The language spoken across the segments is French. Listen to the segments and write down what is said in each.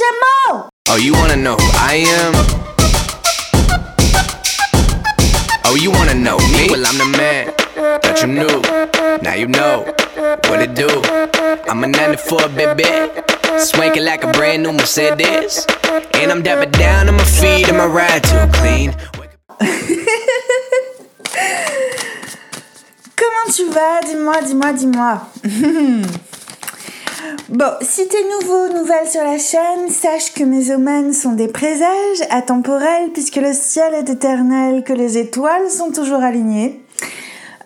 Oh, you wanna know who I am? Oh, you wanna know me? Well, I'm the man that you knew. Now you know what it do. I'm a 94 baby. Swanking like a brand new Mercedes. And I'm dapping down on my feet and my ride too clean. Comment tu vas Dis-moi, dis-moi, dis-moi. bon, si t'es nouveau, nouvelle sur la chaîne, sache que mes omens sont des présages atemporels puisque le ciel est éternel, que les étoiles sont toujours alignées.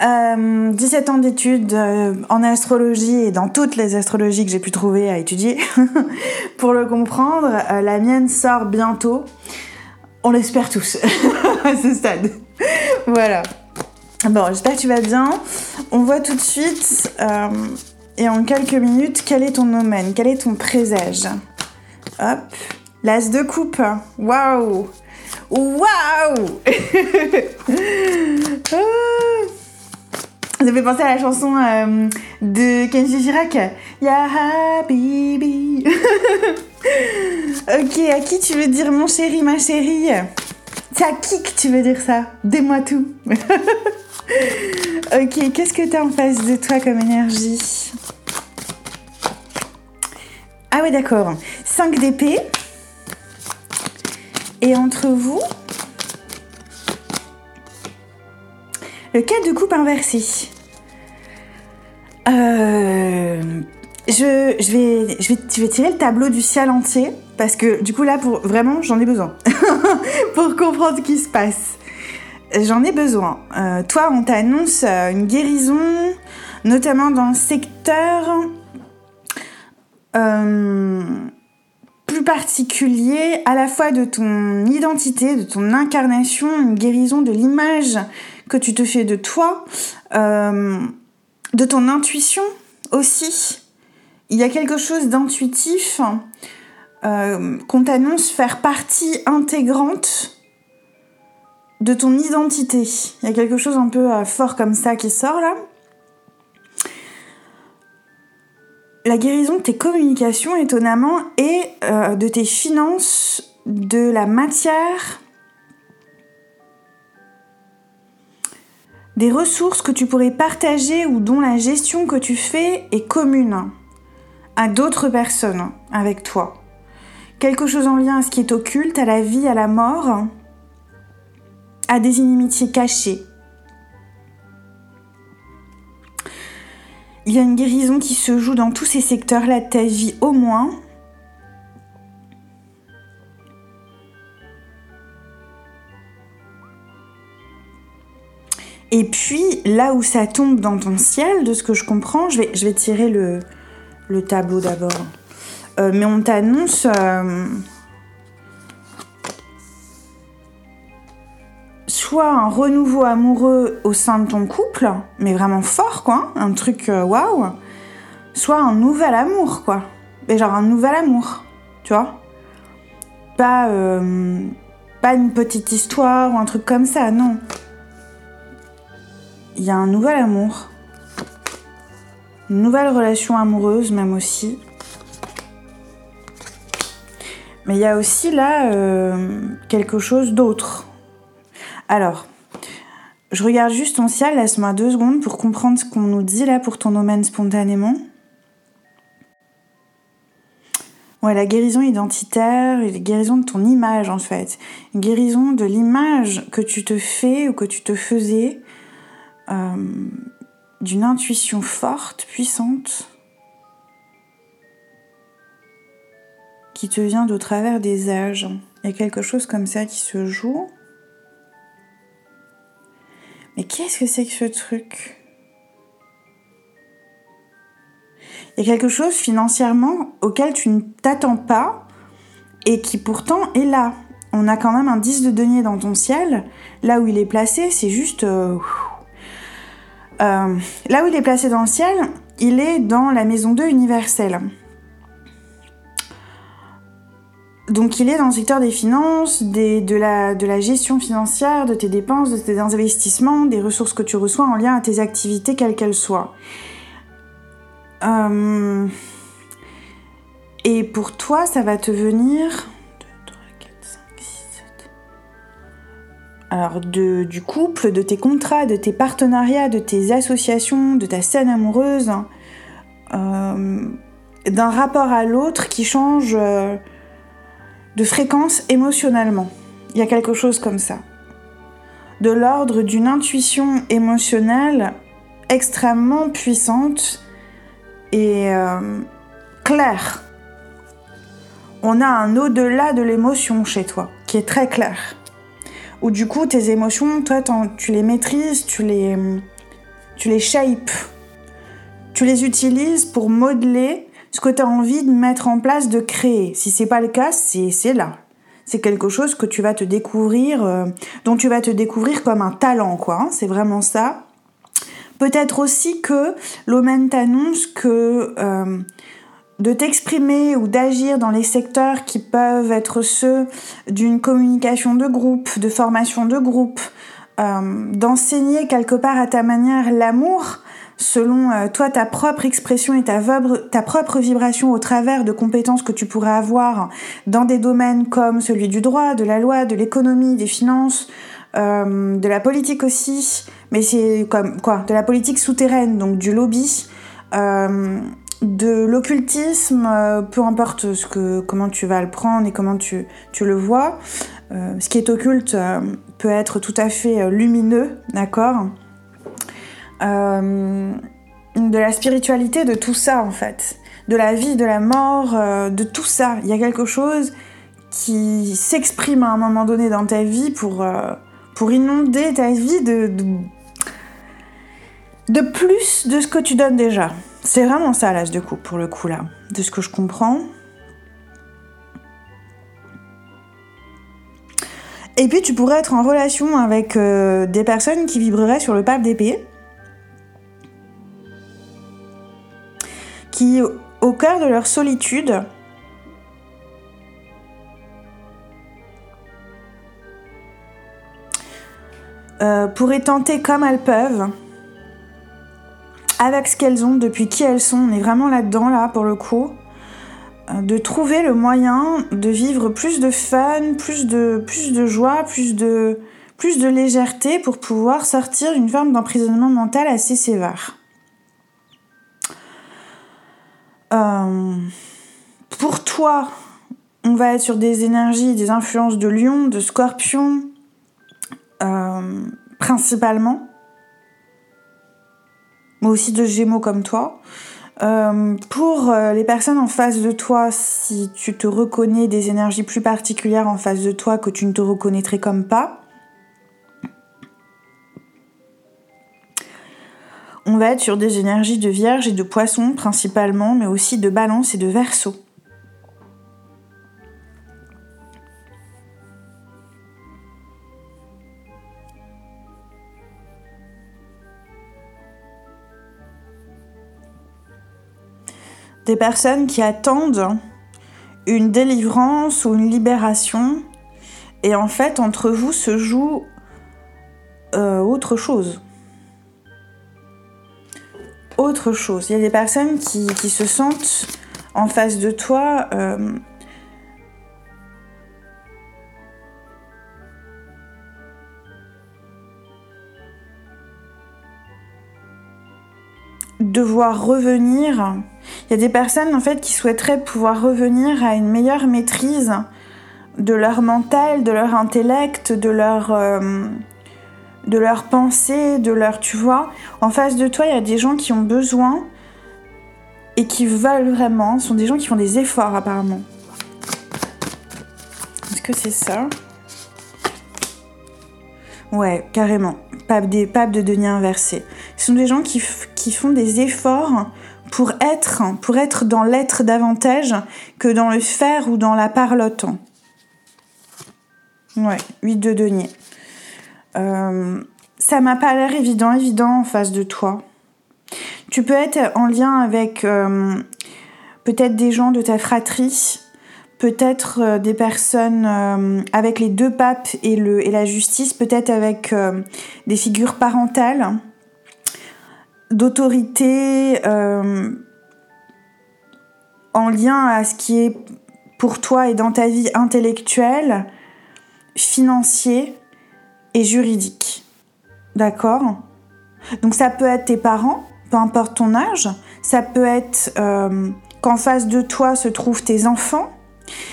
17 ans d'études euh, en astrologie et dans toutes les astrologies que j'ai pu trouver à étudier. Pour le comprendre, euh, la mienne sort bientôt. On l'espère tous à ce stade. voilà. Bon, j'espère que tu vas bien. On voit tout de suite euh, et en quelques minutes quel est ton omen, quel est ton présage? Hop, l'as de coupe. Waouh, waouh. Ah. Ça fait penser à la chanson euh, de Kenji Girac. Ya Habibi. ok, à qui tu veux dire mon chéri, ma chérie? C'est à qui que tu veux dire ça? Dis-moi tout. ok, qu'est-ce que t'as en face de toi comme énergie? Ah ouais, d'accord. 5 d'épée. Et entre vous, Le 4 de coupe inversé. Euh, je, je, vais, je, vais, je vais tirer le tableau du ciel entier parce que du coup là, pour, vraiment, j'en ai besoin pour comprendre ce qui se passe. J'en ai besoin. Euh, toi, on t'annonce euh, une guérison, notamment dans le secteur plus particulier, à la fois de ton identité, de ton incarnation, une guérison de l'image que tu te fais de toi, euh, de ton intuition aussi. Il y a quelque chose d'intuitif euh, qu'on t'annonce faire partie intégrante de ton identité. Il y a quelque chose un peu euh, fort comme ça qui sort là. La guérison de tes communications, étonnamment, et euh, de tes finances, de la matière, des ressources que tu pourrais partager ou dont la gestion que tu fais est commune à d'autres personnes avec toi. Quelque chose en lien à ce qui est occulte, à la vie, à la mort, à des inimitiés cachées. Il y a une guérison qui se joue dans tous ces secteurs-là de ta vie au moins. Et puis, là où ça tombe dans ton ciel, de ce que je comprends, je vais, tirer le, le tableau d'abord. Euh, mais on t'annonce euh, soit un renouveau amoureux au sein de ton couple, mais vraiment fort, quoi, un truc euh, waouh, soit un nouvel amour, quoi. Mais genre un nouvel amour, tu vois. Pas, pas une petite histoire ou un truc comme ça, non il y a un nouvel amour, une nouvelle relation amoureuse même aussi. Mais il y a aussi là euh, quelque chose d'autre. Alors, je regarde juste ton ciel, laisse-moi deux secondes pour comprendre ce qu'on nous dit là pour ton domaine spontanément. Ouais, la guérison identitaire la guérison de ton image en fait. Guérison de l'image que tu te fais ou que tu te faisais euh, d'une intuition forte, puissante, qui te vient de travers des âges. Il y a quelque chose comme ça qui se joue. Mais qu'est-ce que c'est que ce truc? Il y a quelque chose financièrement auquel tu ne t'attends pas et qui pourtant est là. On a quand même un 10 de denier dans ton ciel. Là où il est placé, c'est juste... Euh, euh, là où il est placé dans le ciel, il est dans la maison 2 universelle. Donc il est dans le secteur des finances, de, la, gestion financière, de tes dépenses, de tes investissements, des ressources que tu reçois en lien à tes activités, quelles qu'elles soient. Euh, Et pour toi, ça va te venir. 2, 3, 4, 5, 6, 7. Alors, du couple, de tes contrats, de tes partenariats, de tes associations, de ta scène amoureuse, hein, euh, d'un rapport à l'autre qui change euh, de fréquence émotionnellement. Il y a quelque chose comme ça. De l'ordre d'une intuition émotionnelle extrêmement puissante et euh, claire. On a un au-delà de l'émotion chez toi, qui est très clair. Où du coup, tes émotions, toi, tu les maîtrises, tu les, tu les shapes. Tu les utilises pour modeler ce que tu as envie de mettre en place, de créer. Si c'est pas le cas, c'est là. C'est quelque chose que tu vas te découvrir, euh, dont tu vas te découvrir comme un talent, quoi. Hein. c'est vraiment ça. Peut-être aussi que l'Omen t'annonce que euh, de t'exprimer ou d'agir dans les secteurs qui peuvent être ceux d'une communication de groupe, de formation de groupe, euh, d'enseigner quelque part à ta manière l'amour, selon euh, toi ta propre expression et ta, propre vibration au travers de compétences que tu pourrais avoir dans des domaines comme celui du droit, de la loi, de l'économie, des finances, euh, de la politique aussi, mais c'est comme quoi, de la politique souterraine, donc du lobby, euh, de l'occultisme, peu importe ce que, comment tu vas le prendre et comment tu, tu le vois. ce qui est occulte peut être tout à fait lumineux, d'accord? De la spiritualité, de tout ça en fait. De la vie, de la mort, euh, de tout ça. Il y a quelque chose qui s'exprime à un moment donné dans ta vie pour, euh, inonder ta vie de, plus de ce que tu donnes déjà. C'est vraiment ça l'âge de coupe pour le coup là, de ce que je comprends. Et puis tu pourrais être en relation avec des personnes qui vibreraient sur le pape d'épée de leur solitude, euh, pourraient tenter comme elles peuvent, avec ce qu'elles ont, depuis qui elles sont, on est vraiment là-dedans, là, pour le coup, euh, de trouver le moyen de vivre plus de fun, plus de, plus de joie, plus de, plus de légèreté pour pouvoir sortir d'une forme d'emprisonnement mental assez sévère. Euh, pour toi, on va être sur des énergies, des influences de lion, de scorpion, euh, principalement, mais aussi de gémeaux comme toi. Euh, pour les personnes en face de toi, si tu te reconnais des énergies plus particulières en face de toi que tu ne te reconnaîtrais comme pas, On va être sur des énergies de vierge et de poisson principalement, mais aussi de balance et de verso. Des personnes qui attendent une délivrance ou une libération, et en fait entre vous se joue euh, autre chose chose. Il y a des personnes qui, se sentent en face de toi euh, devoir revenir. Il y a des personnes en fait qui souhaiteraient pouvoir revenir à une meilleure maîtrise de leur mental, de leur intellect, de leur euh, de leurs pensées, de leur, tu vois, en face de toi, il y a des gens qui ont besoin et qui veulent vraiment, ce sont des gens qui font des efforts apparemment. Est-ce que c'est ça? Ouais, carrément. Pape, des, de denier inversé. Ce sont des gens qui, qui font des efforts pour être, pour être dans l'être davantage que dans le faire ou dans la parlotte. Ouais, 8 de denier. Euh, ça m'a pas l'air évident, évident en face de toi. Tu peux être en lien avec euh, peut-être des gens de ta fratrie, peut-être euh, des personnes avec les deux papes et, le, et la justice, peut-être avec des figures parentales, d'autorité en lien à ce qui est pour toi et dans ta vie intellectuelle, financier et juridique. D'accord? Donc ça peut être tes parents, peu importe ton âge, ça peut être euh, qu'en face de toi se trouvent tes enfants,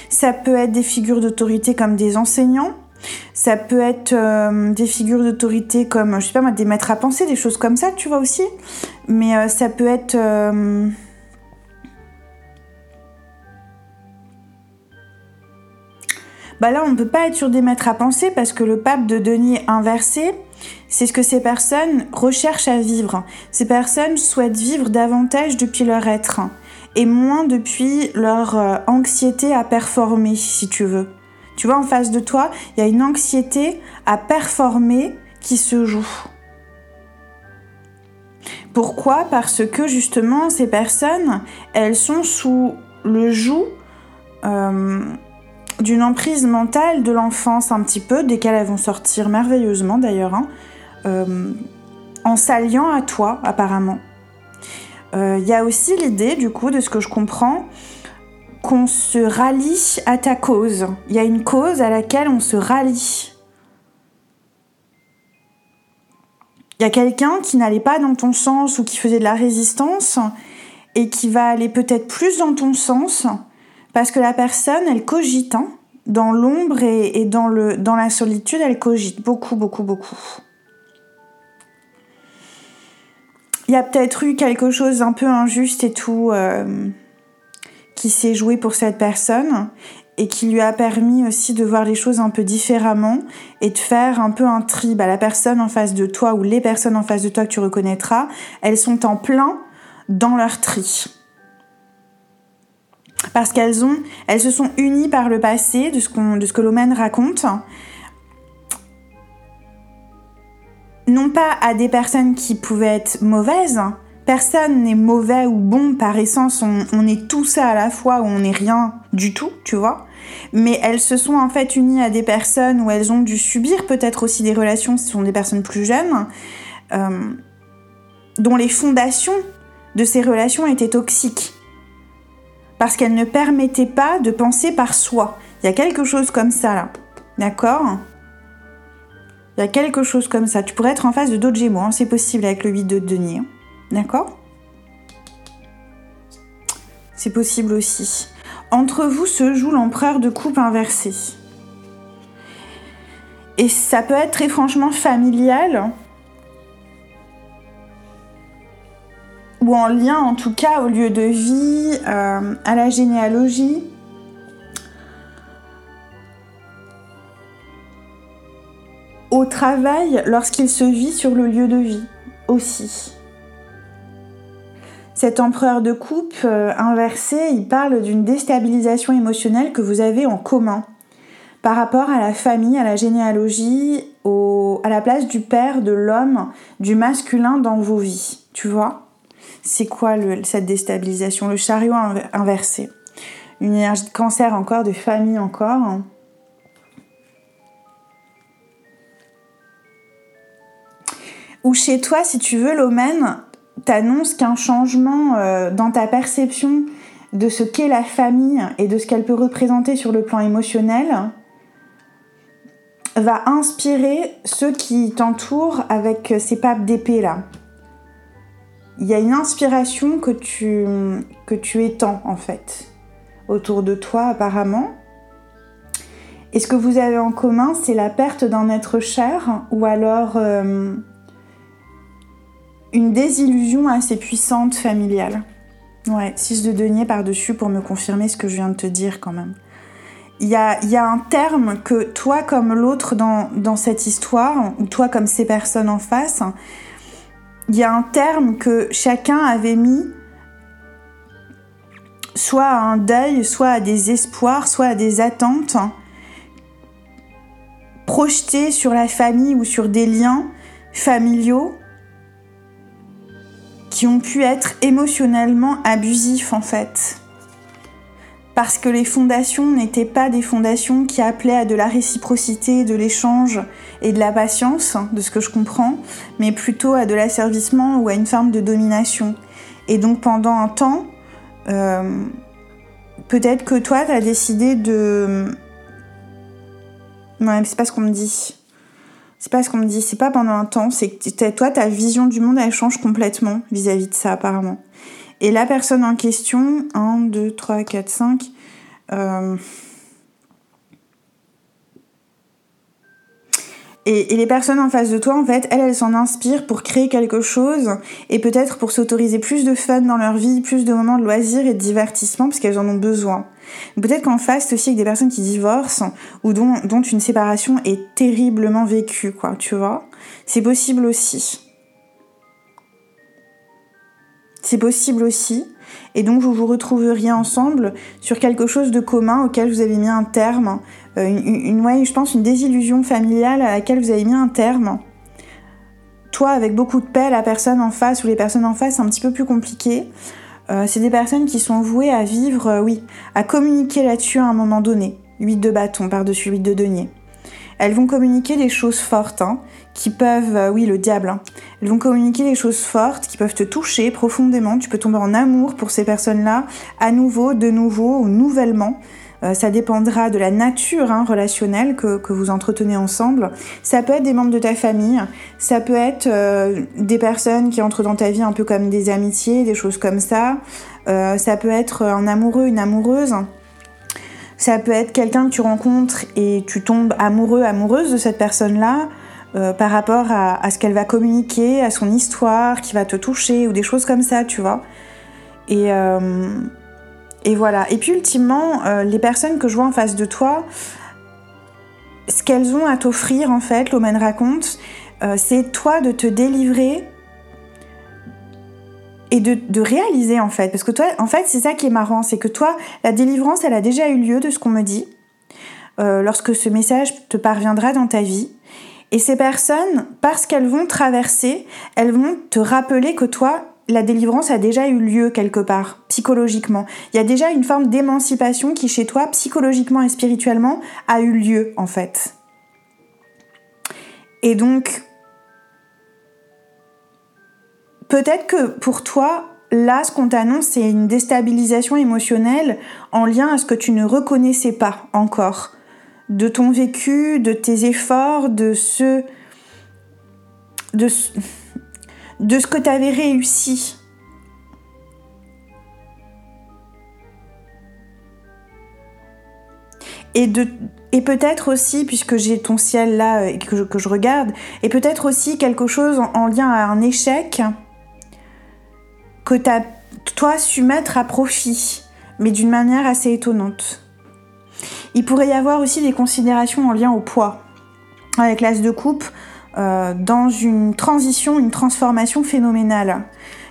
ça peut être des figures d'autorité comme des enseignants, ça peut être euh, des figures d'autorité comme, je sais pas moi, des maîtres à penser, des choses comme ça, tu vois aussi. Mais euh, ça peut être... bah là, on ne peut pas être sur des maîtres à penser parce que le pape de denier inversé, c'est ce que ces personnes recherchent à vivre. Ces personnes souhaitent vivre davantage depuis leur être et moins depuis leur anxiété à performer, si tu veux. Tu vois, en face de toi, il y a une anxiété à performer qui se joue. Pourquoi? Parce que justement, ces personnes, elles sont sous le joug euh, d'une emprise mentale de l'enfance un petit peu, desquelles elles vont sortir merveilleusement d'ailleurs, hein, euh, en s'alliant à toi apparemment. Il euh, y a aussi l'idée, du coup, de ce que je comprends, qu'on se rallie à ta cause. Il y a une cause à laquelle on se rallie. Il y a quelqu'un qui n'allait pas dans ton sens ou qui faisait de la résistance et qui va aller peut-être plus dans ton sens parce que la personne, elle cogite. Hein. dans l'ombre et, dans, la solitude, elle cogite beaucoup, beaucoup, beaucoup. Il y a peut-être eu quelque chose un peu injuste et tout. Euh, qui s'est joué pour cette personne et qui lui a permis aussi de voir les choses un peu différemment et de faire un peu un tri. Bah, la personne en face de toi ou les personnes en face de toi que tu reconnaîtras, elles sont en plein dans leur tri. Parce qu'elles ont, elles se sont unies par le passé, de ce, de ce que l'Omen raconte, non pas à des personnes qui pouvaient être mauvaises, personne n'est mauvais ou bon par essence, on, est tout ça à la fois ou on n'est rien du tout, tu vois. Mais elles se sont en fait unies à des personnes où elles ont dû subir peut-être aussi des relations, ce sont des personnes plus jeunes, euh, dont les fondations de ces relations étaient toxiques. Parce qu'elles ne permettaient pas de penser par soi. Il y a quelque chose comme ça là. D'accord? Il y a quelque chose comme ça. Tu pourrais être en face de d'autres gémeaux, hein. c'est possible avec le 8 de denier. D'accord? C'est possible aussi. Entre vous se joue l'empereur de coupe inversé. Et ça peut être très franchement familial. Ou en lien en tout cas au lieu de vie, euh, à la généalogie. Au travail lorsqu'il se vit sur le lieu de vie aussi. Cet empereur de coupe euh, inversé, il parle d'une déstabilisation émotionnelle que vous avez en commun par rapport à la famille, à la généalogie, à la place du père, de l'homme, du masculin dans vos vies. Tu vois? C'est quoi cette déstabilisation? Le chariot inversé. Une énergie de cancer encore, de famille encore. Ou chez toi, si tu veux, l'omen, t'annonce qu'un changement euh, dans ta perception de ce qu'est la famille et de ce qu'elle peut représenter sur le plan émotionnel va inspirer ceux qui t'entourent avec ces papes d'épée là. Il y a une inspiration que tu, que tu étends en fait autour de toi apparemment. Et ce que vous avez en commun, c'est la perte d'un être cher ou alors euh, une désillusion assez puissante familiale. Ouais, 6 de denier par-dessus pour me confirmer ce que je viens de te dire quand même. Il y a, y a, un terme que toi comme l'autre dans, dans, cette histoire, ou toi comme ces personnes en face, il y a un terme que chacun avait mis soit à un deuil, soit à des espoirs, soit à des attentes projetés sur la famille ou sur des liens familiaux qui ont pu être émotionnellement abusifs en fait. Parce que les fondations n'étaient pas des fondations qui appelaient à de la réciprocité, de l'échange et de la patience, de ce que je comprends, mais plutôt à de l'asservissement ou à une forme de domination. Et donc pendant un temps, euh, Peut-être que toi, tu as décidé de... Ouais, c'est pas ce qu'on me dit. C'est pas ce qu'on me dit, c'est pas pendant un temps, c'est que toi, ta vision du monde, elle change complètement vis-à-vis de ça, apparemment. Et la personne en question, 1, 2, 3, 4, 5, Et, les personnes en face de toi, en fait, elles, elles s'en inspirent pour créer quelque chose et peut-être pour s'autoriser plus de fun dans leur vie, plus de moments de loisirs et de divertissement parce qu'elles en ont besoin. Peut-être qu'en face, aussi avec des personnes qui divorcent ou dont, dont une séparation est terriblement vécue, quoi, tu vois. C'est possible aussi. C'est possible aussi. Et donc vous vous retrouveriez ensemble sur quelque chose de commun auquel vous avez mis un terme. Euh, une, je pense, une désillusion familiale à laquelle vous avez mis un terme. Toi, avec beaucoup de paix, la personne en face ou les personnes en face, c'est un petit peu plus compliqué. Euh, c'est des personnes qui sont vouées à vivre, euh, oui, à communiquer là-dessus à un moment donné. 8 de bâton par-dessus 8 de denier. Elles vont communiquer des choses fortes, hein, qui peuvent, euh, oui, le diable, hein. elles vont communiquer des choses fortes, qui peuvent te toucher profondément. Tu peux tomber en amour pour ces personnes-là, à nouveau, de nouveau ou nouvellement. Euh, ça dépendra de la nature hein, relationnelle que, vous entretenez ensemble. Ça peut être des membres de ta famille, ça peut être euh, des personnes qui entrent dans ta vie un peu comme des amitiés, des choses comme ça. ça peut être un amoureux, une amoureuse. Ça peut être quelqu'un que tu rencontres et tu tombes amoureux, amoureuse de cette personne-là euh, par rapport à, ce qu'elle va communiquer, à son histoire, qui va te toucher ou des choses comme ça, tu vois. Et, euh, voilà. Et puis ultimement, euh, les personnes que je vois en face de toi, ce qu'elles ont à t'offrir en fait, l'Omen raconte, c'est toi de te délivrer et de, réaliser en fait. Parce que toi, en fait, c'est ça qui est marrant, c'est que toi, la délivrance, elle a déjà eu lieu de ce qu'on me dit, euh, lorsque ce message te parviendra dans ta vie. Et ces personnes, parce qu'elles vont traverser, elles vont te rappeler que toi, la délivrance a déjà eu lieu quelque part, psychologiquement. Il y a déjà une forme d'émancipation qui, chez toi, psychologiquement et spirituellement, a eu lieu, en fait. Et donc, Peut-être que pour toi, là, ce qu'on t'annonce, c'est une déstabilisation émotionnelle en lien à ce que tu ne reconnaissais pas encore. De ton vécu, de tes efforts, de ce. de, ce que tu avais réussi. Et, et peut-être aussi, puisque j'ai ton ciel là et que je, que je regarde, et peut-être aussi quelque chose en lien à un échec que tu as, toi, su mettre à profit, mais d'une manière assez étonnante. Il pourrait y avoir aussi des considérations en lien au poids, avec l'as de coupe, euh, dans une transition, une transformation phénoménale,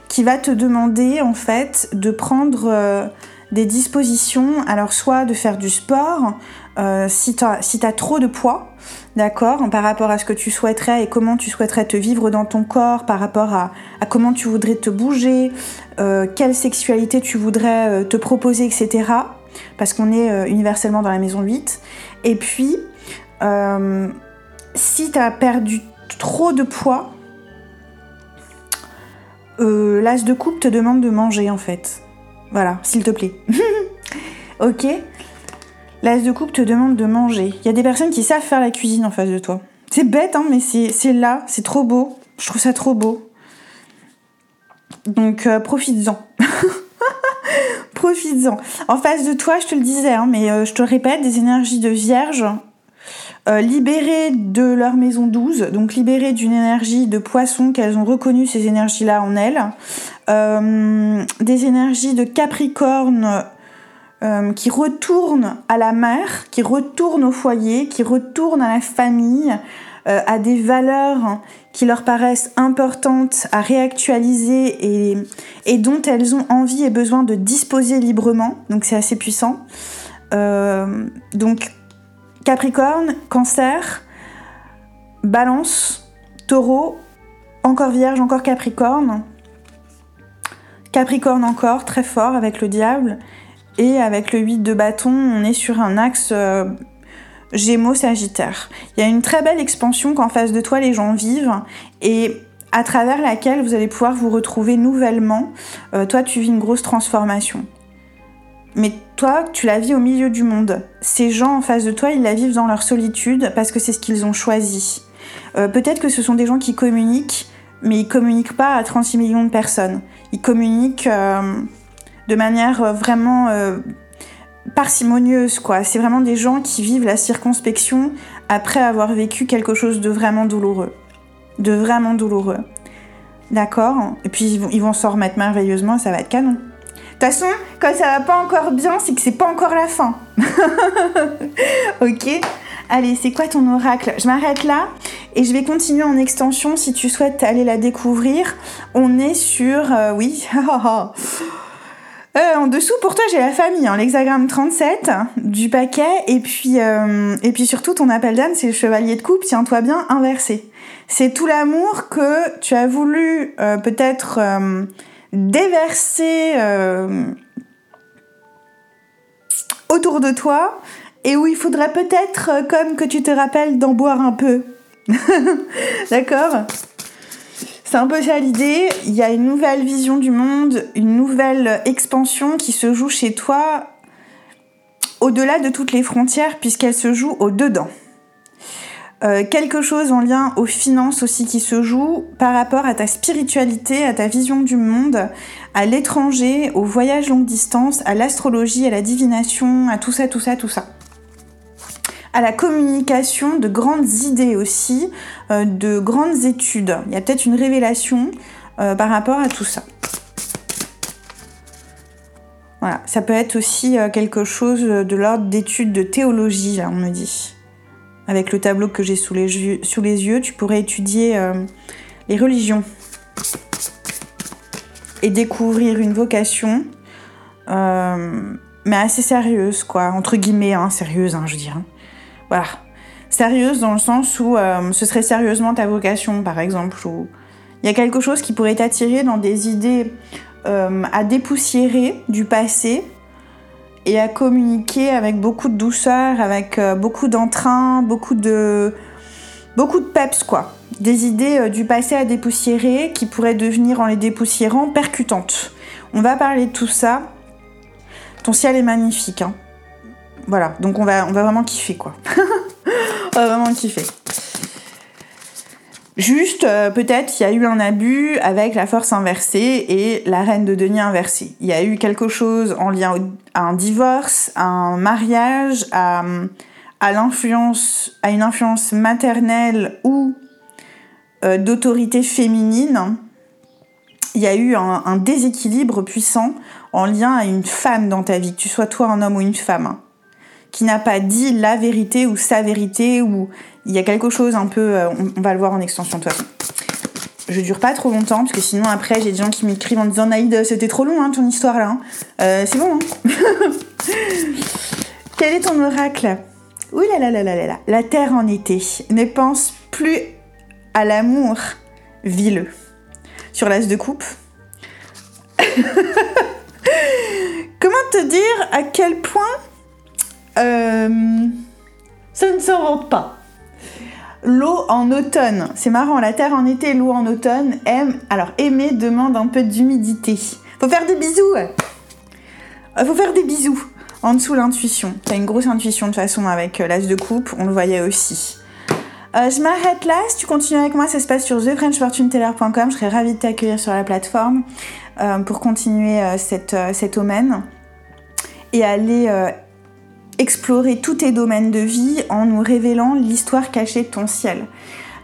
qui va te demander en fait de prendre euh, des dispositions, alors soit de faire du sport, euh, si tu as, trop de poids, d'accord, par rapport à ce que tu souhaiterais et comment tu souhaiterais te vivre dans ton corps, par rapport à, comment tu voudrais te bouger, euh, quelle sexualité tu voudrais euh, te proposer, etc. Parce qu'on est universellement dans la maison 8. Et puis, si tu as perdu trop de poids, l'as de coupe te demande de manger en fait. Voilà, s'il te plaît. ok L'as de coupe te demande de manger. Il y a des personnes qui savent faire la cuisine en face de toi. C'est bête, hein, mais c'est là, c'est trop beau. Je trouve ça trop beau. Donc, euh, profites-en. profites-en. En face de toi, je te le disais, hein, mais euh, je te répète, des énergies de vierge, euh, libérées de leur maison 12, donc libérées d'une énergie de poisson qu'elles ont reconnu ces énergies-là en elles, des énergies de capricorne euh, qui retournent à la mère, qui retournent au foyer, qui retournent à la famille, euh, à des valeurs qui leur paraissent importantes à réactualiser et, et, dont elles ont envie et besoin de disposer librement. Donc c'est assez puissant. Euh, donc Capricorne, Cancer, Balance, Taureau, encore Vierge, encore Capricorne. Capricorne encore, très fort avec le diable. Et avec le 8 de bâton, on est sur un axe euh, Gémeaux-Sagittaire. Il y a une très belle expansion qu'en face de toi les gens vivent et à travers laquelle vous allez pouvoir vous retrouver nouvellement. Euh, toi, tu vis une grosse transformation. mais toi, tu la vis au milieu du monde. Ces gens en face de toi, ils la vivent dans leur solitude parce que c'est ce qu'ils ont choisi. Euh, peut-être que ce sont des gens qui communiquent, mais ils communiquent pas à 36 millions de personnes. Ils communiquent euh, de manière euh, vraiment parcimonieuse, quoi. C'est vraiment des gens qui vivent la circonspection après avoir vécu quelque chose de vraiment douloureux. De vraiment douloureux. D'accord? Et puis ils vont, ils vont s'en remettre merveilleusement, ça va être canon. De toute façon, quand ça va pas encore bien, c'est que c'est pas encore la fin. ok? Allez, c'est quoi ton oracle? Je m'arrête là et je vais continuer en extension si tu souhaites aller la découvrir. On est sur... Euh, oui. Euh, en dessous, pour toi, j'ai la famille, hein, l'hexagramme 37 du paquet. Et puis, euh, et puis surtout, ton appel d'âme, c'est le chevalier de coupe, tiens-toi bien, inversé. C'est tout l'amour que tu as voulu peut-être déverser autour de toi et où il faudrait peut-être, euh, comme que tu te rappelles, d'en boire un peu. D'accord? C'est un peu ça l'idée. Il y a une nouvelle vision du monde, une nouvelle expansion qui se joue chez toi au-delà de toutes les frontières puisqu'elle se joue au-dedans. Euh, quelque chose en lien aux finances aussi qui se joue par rapport à ta spiritualité, à ta vision du monde, à l'étranger, au voyage longue distance, à l'astrologie, à la divination, à tout ça, tout ça, tout ça à la communication de grandes idées aussi, euh, de grandes études. Il y a peut-être une révélation euh, par rapport à tout ça. Voilà, ça peut être aussi euh, quelque chose de l'ordre d'études de théologie, là, on me dit. Avec le tableau que j'ai sous, les yeux, sous les yeux, tu pourrais étudier les religions et découvrir une vocation, mais assez sérieuse, quoi, entre guillemets, hein, sérieuse, hein, je dirais. Hein. Voilà. Sérieuse dans le sens où euh, ce serait sérieusement ta vocation, par exemple. Il y a quelque chose qui pourrait t'attirer dans des idées euh, à dépoussiérer du passé et à communiquer avec beaucoup de douceur, avec euh, beaucoup d'entrain, beaucoup de beaucoup de peps quoi. Des idées du passé à dépoussiérer qui pourraient devenir en les dépoussiérant percutantes. On va parler de tout ça. Ton ciel est magnifique. Hein. Voilà, donc on va, on va vraiment kiffer quoi. on va vraiment kiffer. Juste, euh, peut-être il y a eu un abus avec la force inversée et la reine de denier inversée. Il y a eu quelque chose en lien à un divorce, à un mariage, à, l'influence, à une influence maternelle ou euh, d'autorité féminine. Il y a eu un, déséquilibre puissant en lien à une femme dans ta vie, que tu sois toi un homme ou une femme qui n'a pas dit la vérité ou sa vérité ou il y a quelque chose un peu euh, on, va le voir en extension de toute façon. Je dure pas trop longtemps parce que sinon après j'ai des gens qui m'écrivent en disant Naïd c'était trop long hein, ton histoire là. Hein. Euh, c'est bon. Hein Quel est ton oracle? Ouh là là là là là La terre en été. Ne pense plus à l'amour, vis-le. Sur l'as de coupe. Comment te dire à quel point euh, ça ne s'invente pas. L'eau en automne, c'est marrant, la terre en été, l'eau en automne. Alors aimer demande un peu d'humidité. Faut faire des bisous. Euh, faut faire des bisous. En dessous l'intuition. T'as une grosse intuition de toute façon avec euh, l'as de coupe, on le voyait aussi. je m'arrête là. Si tu continues avec moi, ça se passe sur thefrenchfortuneteller.com. Je serais ravie de t'accueillir sur la plateforme pour continuer cette, cet domaine et aller explorer tous tes domaines de vie en nous révélant l'histoire cachée de ton ciel.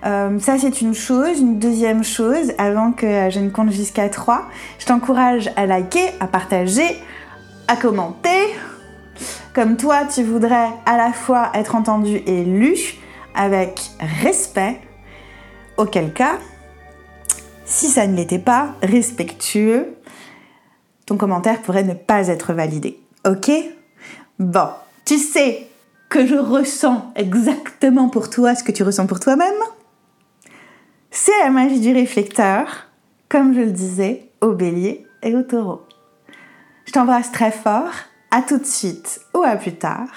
Euh, ça c'est une chose. Une deuxième chose, avant que je ne compte jusqu'à 3, je t'encourage à liker, à partager, à commenter. Comme toi, tu voudrais à la fois être entendu et lu avec respect. Auquel cas, si ça ne l'était pas, respectueux, ton commentaire pourrait ne pas être validé. Ok? Bon, tu sais que je ressens exactement pour toi ce que tu ressens pour toi-même C'est la magie du réflecteur, comme je le disais, au bélier et au taureau. Je t'embrasse très fort, à tout de suite ou à plus tard.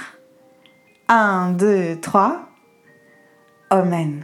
1, 2, 3. Amen.